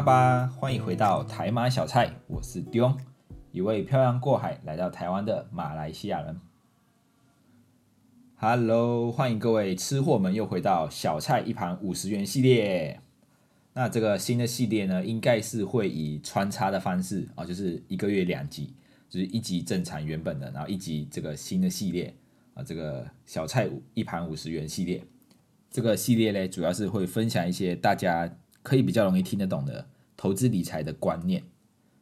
吧，欢迎回到台马小菜，我是丢，一位漂洋过海来到台湾的马来西亚人。Hello，欢迎各位吃货们又回到小菜一盘五十元系列。那这个新的系列呢，应该是会以穿插的方式啊，就是一个月两集，就是一集正常原本的，然后一集这个新的系列啊，这个小菜一盘五十元系列。这个系列呢，主要是会分享一些大家可以比较容易听得懂的投资理财的观念。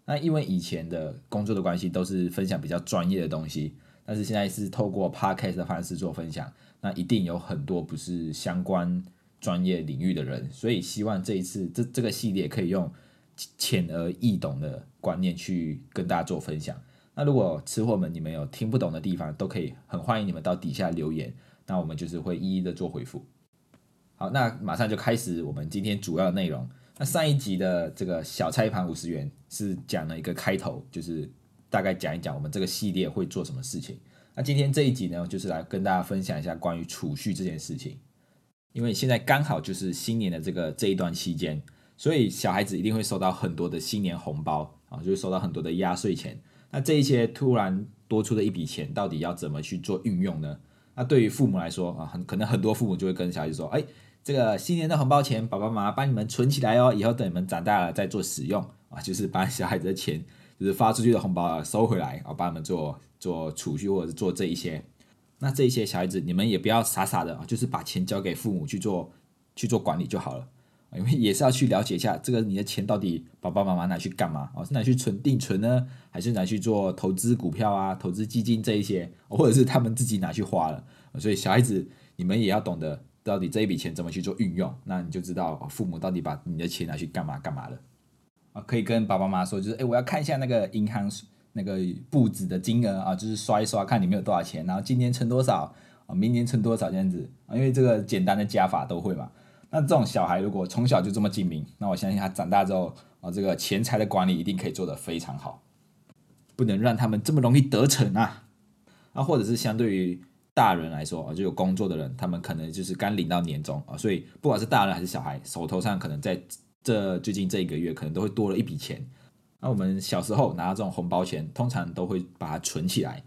那因为以前的工作的关系，都是分享比较专业的东西，但是现在是透过 podcast 的方式做分享，那一定有很多不是相关。专业领域的人，所以希望这一次这这个系列可以用浅而易懂的观念去跟大家做分享。那如果吃货们你们有听不懂的地方，都可以很欢迎你们到底下留言，那我们就是会一一的做回复。好，那马上就开始我们今天主要的内容。那上一集的这个小菜盘五十元是讲了一个开头，就是大概讲一讲我们这个系列会做什么事情。那今天这一集呢，就是来跟大家分享一下关于储蓄这件事情。因为现在刚好就是新年的这个这一段期间，所以小孩子一定会收到很多的新年红包啊，就会收到很多的压岁钱。那这一些突然多出的一笔钱，到底要怎么去做运用呢？那对于父母来说啊，很可能很多父母就会跟小孩子说：“哎，这个新年的红包钱，爸爸妈妈帮你们存起来哦，以后等你们长大了再做使用啊。”就是把小孩子的钱，就是发出去的红包收回来啊，帮他们做做储蓄或者是做这一些。那这一些小孩子，你们也不要傻傻的啊，就是把钱交给父母去做去做管理就好了，因为也是要去了解一下这个你的钱到底爸爸妈妈拿去干嘛哦，是拿去存定存呢，还是拿去做投资股票啊、投资基金这一些，或者是他们自己拿去花了？所以小孩子你们也要懂得到底这一笔钱怎么去做运用，那你就知道父母到底把你的钱拿去干嘛干嘛了啊？可以跟爸爸妈妈说，就是哎，我要看一下那个银行。那个布子的金额啊，就是刷一刷看里面有多少钱，然后今年存多少啊，明年存多少这样子啊，因为这个简单的加法都会嘛。那这种小孩如果从小就这么精明，那我相信他长大之后啊，这个钱财的管理一定可以做得非常好。不能让他们这么容易得逞啊！啊，或者是相对于大人来说啊，就有工作的人，他们可能就是刚领到年终啊，所以不管是大人还是小孩，手头上可能在这最近这一个月，可能都会多了一笔钱。那我们小时候拿到这种红包钱，通常都会把它存起来，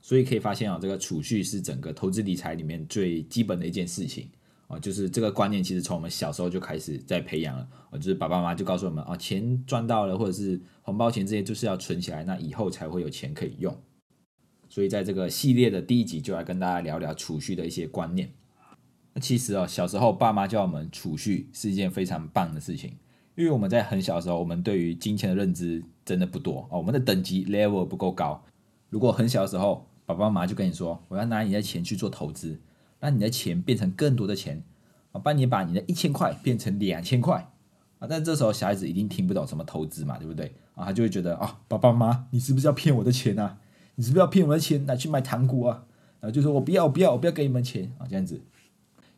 所以可以发现啊，这个储蓄是整个投资理财里面最基本的一件事情啊，就是这个观念其实从我们小时候就开始在培养了啊，就是爸爸妈妈就告诉我们啊，钱赚到了或者是红包钱这些就是要存起来，那以后才会有钱可以用。所以在这个系列的第一集就来跟大家聊聊储蓄的一些观念。那其实啊，小时候爸妈教我们储蓄是一件非常棒的事情。因为我们在很小的时候，我们对于金钱的认知真的不多哦，我们的等级 level 不够高。如果很小的时候，爸爸妈妈就跟你说，我要拿你的钱去做投资，让你的钱变成更多的钱，啊，帮你把你的一千块变成两千块啊。但这时候小孩子一定听不懂什么投资嘛，对不对？啊，他就会觉得啊，爸爸妈妈，你是不是要骗我的钱啊？你是不是要骗我的钱拿去买糖果啊？然后就说我不要，我不要，我不要给你们钱啊，这样子。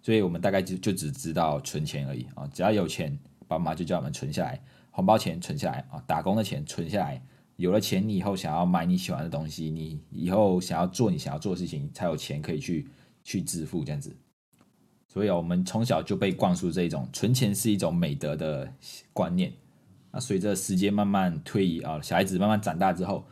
所以我们大概就就只知道存钱而已啊，只要有钱。爸妈就叫我们存下来，红包钱存下来啊，打工的钱存下来，有了钱，你以后想要买你喜欢的东西，你以后想要做你想要做的事情，才有钱可以去去支付这样子。所以啊，我们从小就被灌输这种存钱是一种美德的观念。那随着时间慢慢推移啊，小孩子慢慢长大之后，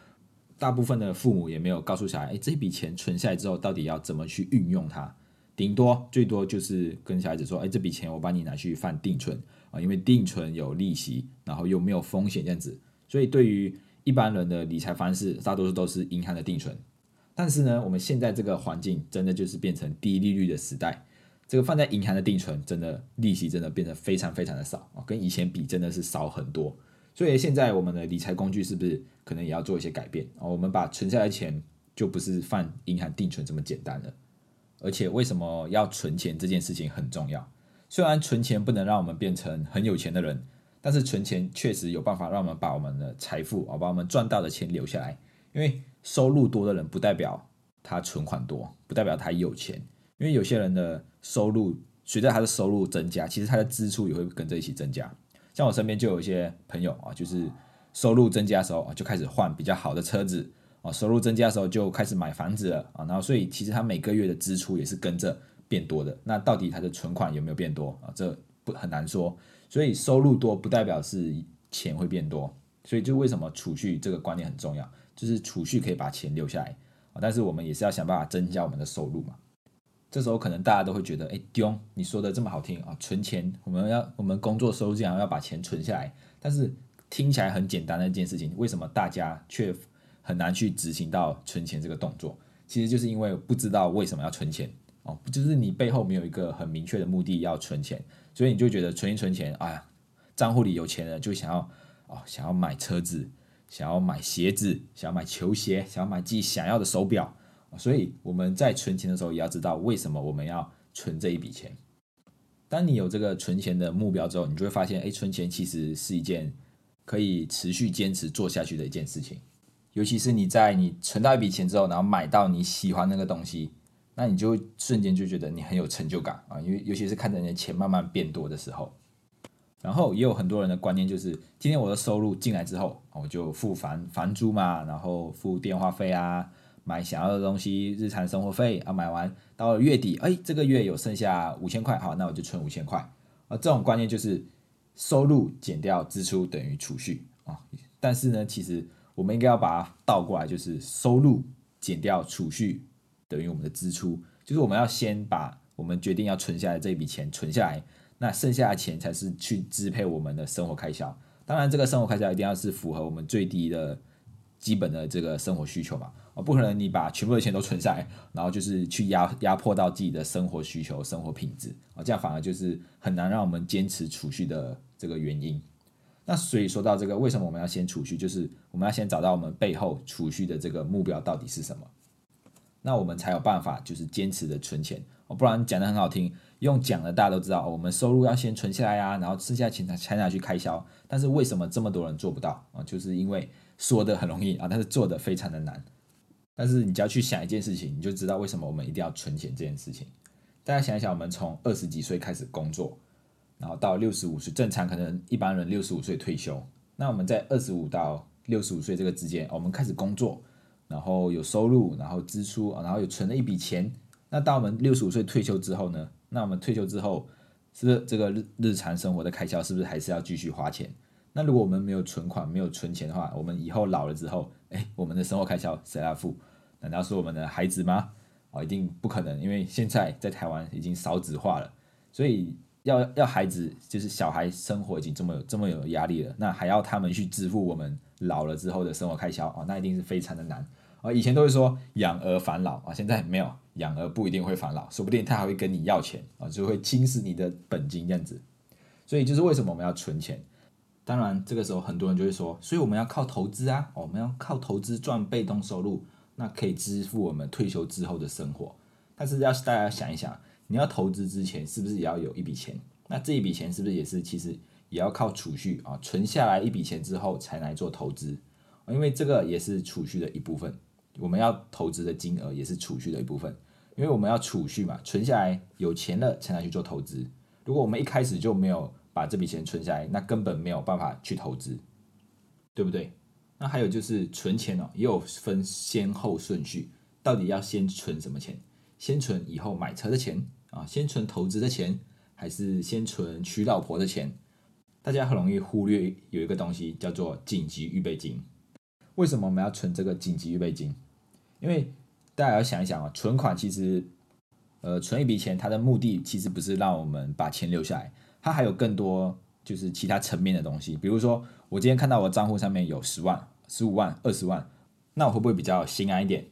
大部分的父母也没有告诉小孩，哎，这笔钱存下来之后，到底要怎么去运用它？顶多最多就是跟小孩子说，哎，这笔钱我帮你拿去放定存。啊，因为定存有利息，然后又没有风险这样子，所以对于一般人的理财方式，大多数都是银行的定存。但是呢，我们现在这个环境真的就是变成低利率的时代，这个放在银行的定存，真的利息真的变得非常非常的少啊，跟以前比真的是少很多。所以现在我们的理财工具是不是可能也要做一些改变啊？我们把存下来钱就不是放银行定存这么简单了，而且为什么要存钱这件事情很重要？虽然存钱不能让我们变成很有钱的人，但是存钱确实有办法让我们把我们的财富啊，把我们赚到的钱留下来。因为收入多的人不代表他存款多，不代表他有钱。因为有些人的收入随着他的收入增加，其实他的支出也会跟着一起增加。像我身边就有一些朋友啊，就是收入增加的时候啊，就开始换比较好的车子啊，收入增加的时候就开始买房子了啊，然后所以其实他每个月的支出也是跟着变多的。那到底他的存款有没有变多啊？这不很难说。所以收入多不代表是钱会变多。所以就为什么储蓄这个观念很重要，就是储蓄可以把钱留下来啊，但是我们也是要想办法增加我们的收入嘛。这时候可能大家都会觉得，哎，丢，你说的这么好听啊，存钱，我们要我们工作收入这样要把钱存下来，但是听起来很简单的一件事情，为什么大家却很难去执行到存钱这个动作？其实就是因为不知道为什么要存钱哦，就是你背后没有一个很明确的目的要存钱，所以你就觉得存一存钱，哎呀，账户里有钱了就想要哦，想要买车子，想要买鞋子，想要买球鞋，想要买自己想要的手表。所以我们在存钱的时候，也要知道为什么我们要存这一笔钱。当你有这个存钱的目标之后，你就会发现，哎，存钱其实是一件可以持续坚持做下去的一件事情。尤其是你在你存到一笔钱之后，然后买到你喜欢那个东西，那你就瞬间就觉得你很有成就感啊！因为尤其是看着你的钱慢慢变多的时候。然后也有很多人的观念就是，今天我的收入进来之后，我就付房房租嘛，然后付电话费啊。买想要的东西，日常生活费啊，买完到了月底，哎，这个月有剩下五千块，好，那我就存五千块。啊，这种观念就是收入减掉支出等于储蓄啊。但是呢，其实我们应该要把它倒过来，就是收入减掉储蓄等于我们的支出，就是我们要先把我们决定要存下来这笔钱存下来，那剩下的钱才是去支配我们的生活开销。当然，这个生活开销一定要是符合我们最低的基本的这个生活需求嘛。哦，不可能，你把全部的钱都存下来，然后就是去压压迫到自己的生活需求、生活品质啊，这样反而就是很难让我们坚持储蓄的这个原因。那所以说到这个，为什么我们要先储蓄？就是我们要先找到我们背后储蓄的这个目标到底是什么，那我们才有办法就是坚持的存钱哦。不然讲的很好听，用讲的大家都知道，我们收入要先存下来啊，然后剩下钱才才拿去开销。但是为什么这么多人做不到啊？就是因为说的很容易啊，但是做的非常的难。但是你只要去想一件事情，你就知道为什么我们一定要存钱这件事情。大家想一想，我们从二十几岁开始工作，然后到六十五岁，正常可能一般人六十五岁退休。那我们在二十五到六十五岁这个之间，我们开始工作，然后有收入，然后支出，然后有存了一笔钱。那到我们六十五岁退休之后呢？那我们退休之后，是不是这个日日常生活的开销是不是还是要继续花钱？那如果我们没有存款、没有存钱的话，我们以后老了之后，哎，我们的生活开销谁来付？难道是我们的孩子吗？哦，一定不可能，因为现在在台湾已经少子化了，所以要要孩子就是小孩生活已经这么有这么有压力了，那还要他们去支付我们老了之后的生活开销啊，那一定是非常的难啊。以前都会说养儿防老啊，现在没有，养儿不一定会防老，说不定他还会跟你要钱啊，就会侵蚀你的本金这样子。所以就是为什么我们要存钱？当然，这个时候很多人就会说，所以我们要靠投资啊，我们要靠投资赚被动收入，那可以支付我们退休之后的生活。但是要是大家想一想，你要投资之前是不是也要有一笔钱？那这一笔钱是不是也是其实也要靠储蓄啊，存下来一笔钱之后才来做投资？因为这个也是储蓄的一部分，我们要投资的金额也是储蓄的一部分，因为我们要储蓄嘛，存下来有钱了才能去做投资。如果我们一开始就没有。把这笔钱存下来，那根本没有办法去投资，对不对？那还有就是存钱哦，也有分先后顺序，到底要先存什么钱？先存以后买车的钱啊？先存投资的钱，还是先存娶老婆的钱？大家很容易忽略有一个东西叫做紧急预备金。为什么我们要存这个紧急预备金？因为大家要想一想啊，存款其实，呃，存一笔钱，它的目的其实不是让我们把钱留下来。它还有更多就是其他层面的东西，比如说我今天看到我账户上面有十万、十五万、二十万，那我会不会比较心安一点？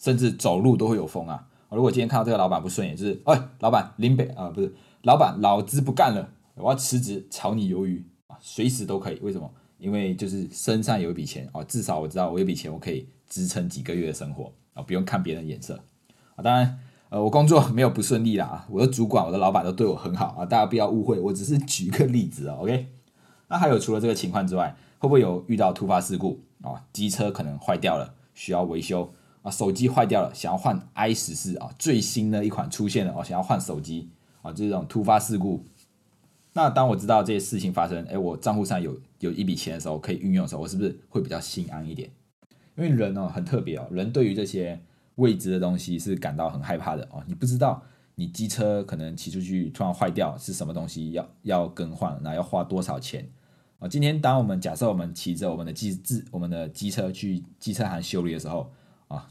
甚至走路都会有风啊！如果今天看到这个老板不顺眼，就是哎，老板林北啊，不是老板，老子不干了，我要辞职炒你鱿鱼啊，随时都可以。为什么？因为就是身上有一笔钱啊，至少我知道我有笔钱，我可以支撑几个月的生活啊，不用看别人眼色啊。当然。呃，我工作没有不顺利啦，我的主管、我的老板都对我很好啊，大家不要误会，我只是举个例子啊，OK？那还有除了这个情况之外，会不会有遇到突发事故啊？机车可能坏掉了，需要维修啊？手机坏掉了，想要换 i 十四啊，最新的一款出现了哦，想要换手机啊，这种突发事故。那当我知道这些事情发生，哎，我账户上有有一笔钱的时候，可以运用的时候，我是不是会比较心安一点？因为人哦很特别哦，人对于这些未知的东西是感到很害怕的哦。你不知道你机车可能骑出去突然坏掉是什么东西，要要更换，那要花多少钱？啊，今天当我们假设我们骑着我们的机自我们的机车去机车行修理的时候，啊，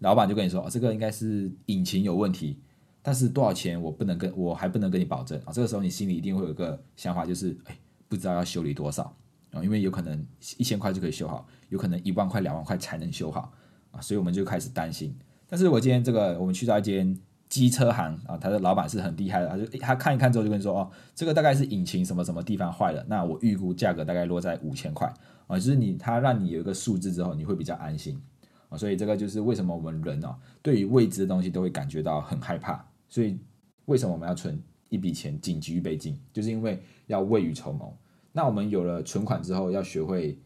老板就跟你说，哦，这个应该是引擎有问题，但是多少钱我不能跟我还不能跟你保证啊。这个时候你心里一定会有个想法，就是哎，不知道要修理多少啊，因为有可能一千块就可以修好，有可能一万块两万块才能修好所以我们就开始担心。但是我今天这个我们去到一间。机车行啊，他的老板是很厉害的，他就他看一看之后就跟你说哦，这个大概是引擎什么什么地方坏了，那我预估价格大概落在五千块啊，就是你他让你有一个数字之后，你会比较安心啊，所以这个就是为什么我们人哦，对于未知的东西都会感觉到很害怕，所以为什么我们要存一笔钱紧急预备金，就是因为要未雨绸缪。那我们有了存款之后，要学会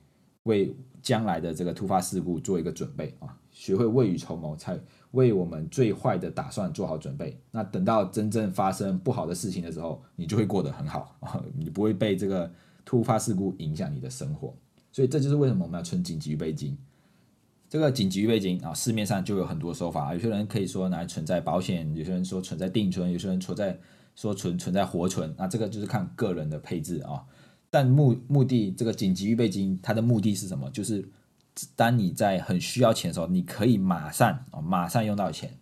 为将来的这个突发事故做一个准备啊，学会未雨绸缪才。为我们最坏的打算做好准备，那等到真正发生不好的事情的时候，你就会过得很好啊，你不会被这个突发事故影响你的生活。所以这就是为什么我们要存紧急预备金。这个紧急预备金啊，市面上就有很多说法，有些人可以说拿来存在保险，有些人说存在定存，有些人存在说存存在活存，那这个就是看个人的配置啊。但目目的这个紧急预备金它的目的是什么？就是。当你在很需要钱的时候，你可以马上哦，马上用到钱，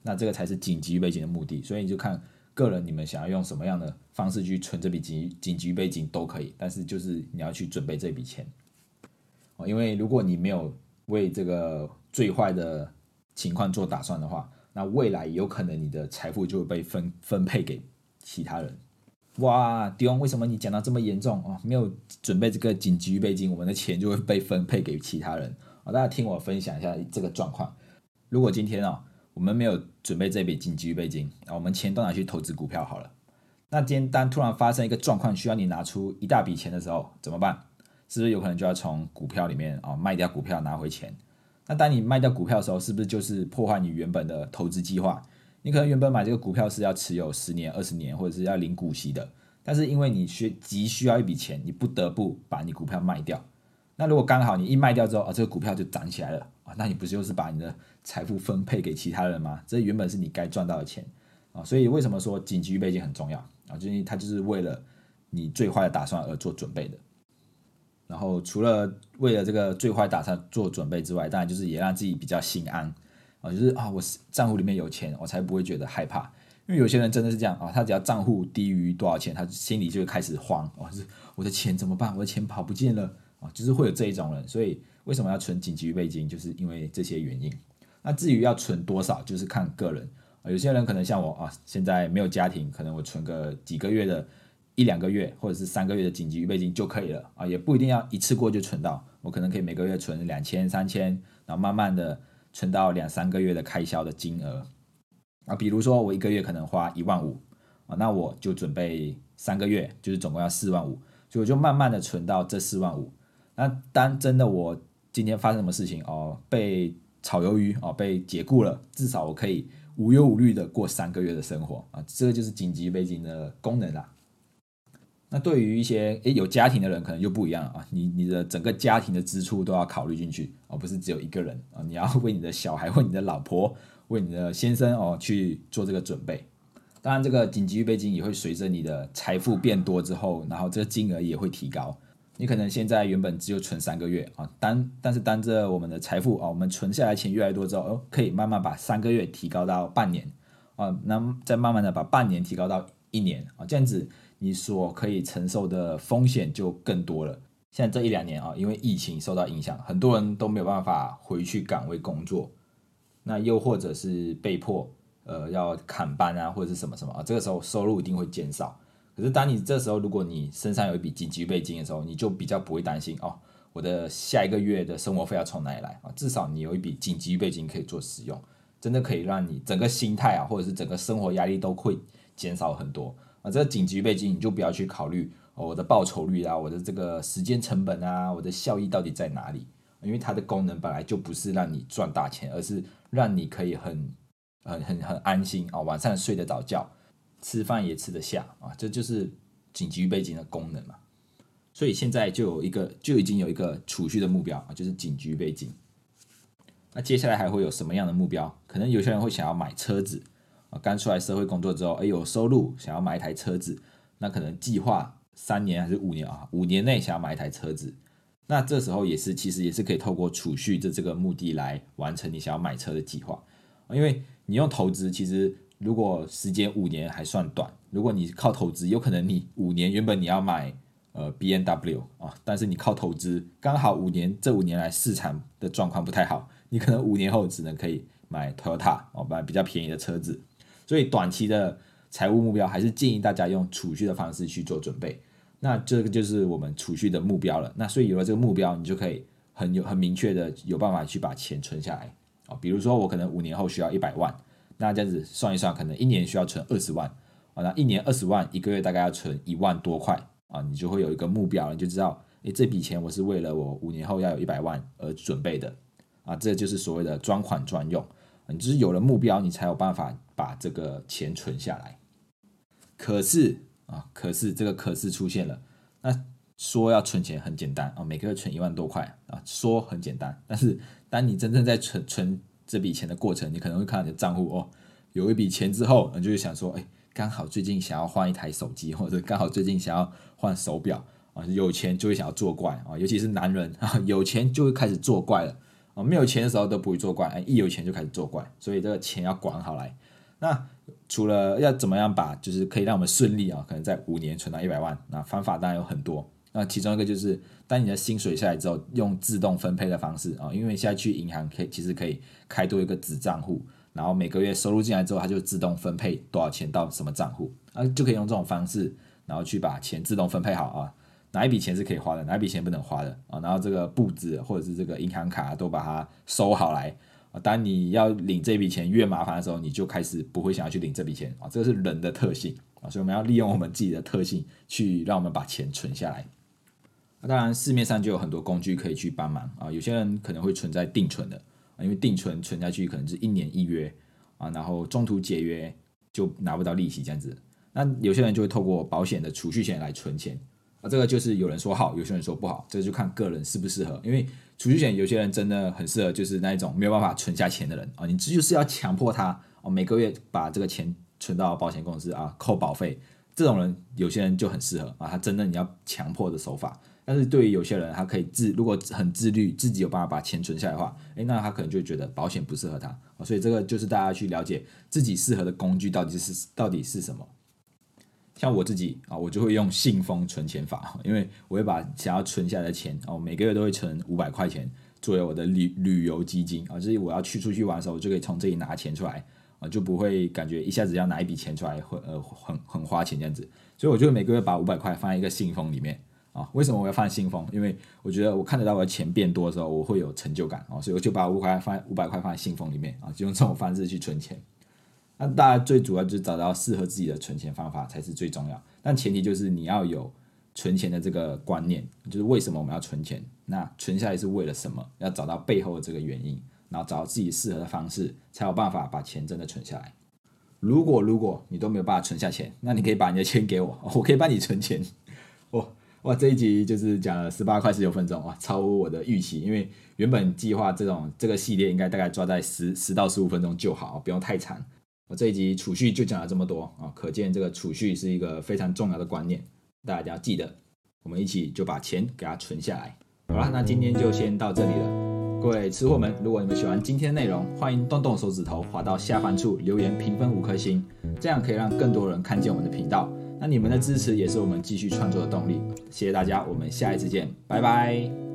那这个才是紧急预备金的目的。所以你就看个人，你们想要用什么样的方式去存这笔紧紧急预备金都可以，但是就是你要去准备这笔钱哦，因为如果你没有为这个最坏的情况做打算的话，那未来有可能你的财富就会被分分配给其他人。哇，迪翁，为什么你讲到这么严重哦？没有准备这个紧急预备金，我们的钱就会被分配给其他人啊！大家听我分享一下这个状况。如果今天啊，我们没有准备这笔紧急预备金啊，我们钱都拿去投资股票好了。那今天当突然发生一个状况，需要你拿出一大笔钱的时候，怎么办？是不是有可能就要从股票里面啊卖掉股票拿回钱？那当你卖掉股票的时候，是不是就是破坏你原本的投资计划？你可能原本买这个股票是要持有十年、二十年，或者是要领股息的，但是因为你需急需要一笔钱，你不得不把你股票卖掉。那如果刚好你一卖掉之后啊，这个股票就涨起来了啊，那你不就是把你的财富分配给其他人吗？这原本是你该赚到的钱啊，所以为什么说紧急预备金很重要啊？就是它就是为了你最坏的打算而做准备的。然后除了为了这个最坏打算做准备之外，当然就是也让自己比较心安。啊，就是啊，我账户里面有钱，我才不会觉得害怕。因为有些人真的是这样啊，他只要账户低于多少钱，他心里就会开始慌。哦，是我的钱怎么办？我的钱跑不见了啊，就是会有这一种人。所以为什么要存紧急预备金？就是因为这些原因。那至于要存多少，就是看个人啊。有些人可能像我啊，现在没有家庭，可能我存个几个月的一两个月，或者是三个月的紧急预备金就可以了啊，也不一定要一次过就存到。我可能可以每个月存两千、三千，然后慢慢的。存到两三个月的开销的金额啊，比如说我一个月可能花一万五啊，那我就准备三个月，就是总共要四万五，所以我就慢慢的存到这四万五。那当真的我今天发生什么事情哦，被炒鱿鱼哦，被解雇了，至少我可以无忧无虑的过三个月的生活啊，这个就是紧急备金的功能啦。那对于一些诶有家庭的人，可能就不一样啊！你你的整个家庭的支出都要考虑进去，而不是只有一个人啊！你要 为你的小孩、为你的老婆、为你的先生哦去做这个准备。当然，这个紧急预备金也会随着你的财富变多之后，然后这个金额也会提高。你可能现在原本只有存三个月啊，当但是当着我们的财富啊，我们存下来钱越来越多之后，哦，可以慢慢把三个月提高到半年啊，那再慢慢的把半年提高到一年啊，这样子。你所可以承受的风险就更多了。现在这一两年啊，因为疫情受到影响，很多人都没有办法回去岗位工作，那又或者是被迫呃要砍班啊，或者是什么什么啊，这个时候收入一定会减少。可是当你这时候如果你身上有一笔紧急备金的时候，你就比较不会担心哦，我的下一个月的生活费要从哪里来啊？至少你有一笔紧急备金可以做使用，真的可以让你整个心态啊，或者是整个生活压力都会减少很多。啊，这个紧急备金你就不要去考虑我的报酬率啊，我的这个时间成本啊，我的效益到底在哪里？因为它的功能本来就不是让你赚大钱，而是让你可以很、很、很、很安心啊，晚上睡得着觉，吃饭也吃得下啊，这就是紧急预备金的功能嘛。所以现在就有一个，就已经有一个储蓄的目标啊，就是紧急预备金。那接下来还会有什么样的目标？可能有些人会想要买车子刚出来社会工作之后，哎，有收入，想要买一台车子，那可能计划三年还是五年啊，五年内想要买一台车子。那这时候也是，其实也是可以透过储蓄的这个目的来完成你想要买车的计划，因为你用投资，其实如果时间五年还算短，如果你靠投资，有可能你五年原本你要买呃 B N W 啊，但是你靠投资，刚好五年这五年来市场的状况不太好，你可能五年后只能可以买 Toyota 哦，买比较便宜的车子，所以短期的财务目标还是建议大家用储蓄的方式去做准备。那这个就是我们储蓄的目标了。那所以有了这个目标，你就可以很有很明确的有办法去把钱存下来啊。比如说我可能五年后需要一百万，那这样子算一算，可能一年需要存二十万啊。那一年二十万，一个月大概要存一万多块啊。你就会有一个目标，你就知道，诶，这笔钱我是为了我五年后要有一百万而准备的啊。这就是所谓的专款专用。你就是有了目标，你才有办法把这个钱存下来。可是。啊，可是这个可是出现了，那说要存钱很简单啊，每个月存一万多块啊，说很简单，但是当你真正在存存这笔钱的过程，你可能会看到你的账户哦，有一笔钱之后，你就会想说，哎，刚好最近想要换一台手机，或者刚好最近想要换手表啊，有钱就会想要作怪啊，尤其是男人啊，有钱就会开始作怪了啊，没有钱的时候都不会作怪，哎，一有钱就开始作怪，所以这个钱要管好来，那。除了要怎么样把，就是可以让我们顺利啊，可能在五年存到一百万，那方法当然有很多。那其中一个就是，当你的薪水下来之后，用自动分配的方式啊，因为现在去银行可以，其实可以开多一个子账户，然后每个月收入进来之后，它就自动分配多少钱到什么账户，啊，就可以用这种方式，然后去把钱自动分配好啊，哪一笔钱是可以花的，哪一笔钱不能花的啊，然后这个簿子或者是这个银行卡都把它收好来。当你要领这笔钱越麻烦的时候，你就开始不会想要去领这笔钱啊，这个是人的特性啊，所以我们要利用我们自己的特性去让我们把钱存下来。那当然市面上就有很多工具可以去帮忙啊，有些人可能会存在定存的啊，因为定存存下去可能是一年一约啊，然后中途解约就拿不到利息这样子。那有些人就会透过保险的储蓄险来存钱这个就是有人说好，有些人说不好，这个就看个人适不适合，因为。储蓄险有些人真的很适合，就是那一种没有办法存下钱的人啊，你这就是要强迫他哦，每个月把这个钱存到保险公司啊，扣保费。这种人有些人就很适合啊，他真的你要强迫的手法。但是对于有些人，他可以自如果很自律，自己有办法把钱存下来的话，诶，那他可能就觉得保险不适合他。所以这个就是大家去了解自己适合的工具到底是到底是什么。像我自己啊，我就会用信封存钱法，因为我会把想要存下来的钱哦，每个月都会存五百块钱作为我的旅旅游基金啊，就是我要去出去玩的时候，我就可以从这里拿钱出来啊，就不会感觉一下子要拿一笔钱出来会呃很很花钱这样子，所以我就每个月把五百块放在一个信封里面啊。为什么我要放信封？因为我觉得我看得到我的钱变多的时候，我会有成就感啊，所以我就把五百块放五百块放在信封里面啊，就用这种方式去存钱。那大家最主要就是找到适合自己的存钱方法才是最重要，但前提就是你要有存钱的这个观念，就是为什么我们要存钱？那存下来是为了什么？要找到背后的这个原因，然后找到自己适合的方式，才有办法把钱真的存下来。如果如果你都没有办法存下钱，那你可以把你的钱给我，我可以帮你存钱。哇哇，这一集就是讲了十八块十九分钟哇，超乎我的预期，因为原本计划这种这个系列应该大概抓在十十到十五分钟就好，不用太长。我这一集储蓄就讲了这么多啊，可见这个储蓄是一个非常重要的观念，大家要记得，我们一起就把钱给它存下来。好了，那今天就先到这里了，各位吃货们，如果你们喜欢今天的内容，欢迎动动手指头滑到下方处留言评分五颗星，这样可以让更多人看见我们的频道。那你们的支持也是我们继续创作的动力，谢谢大家，我们下一次见，拜拜。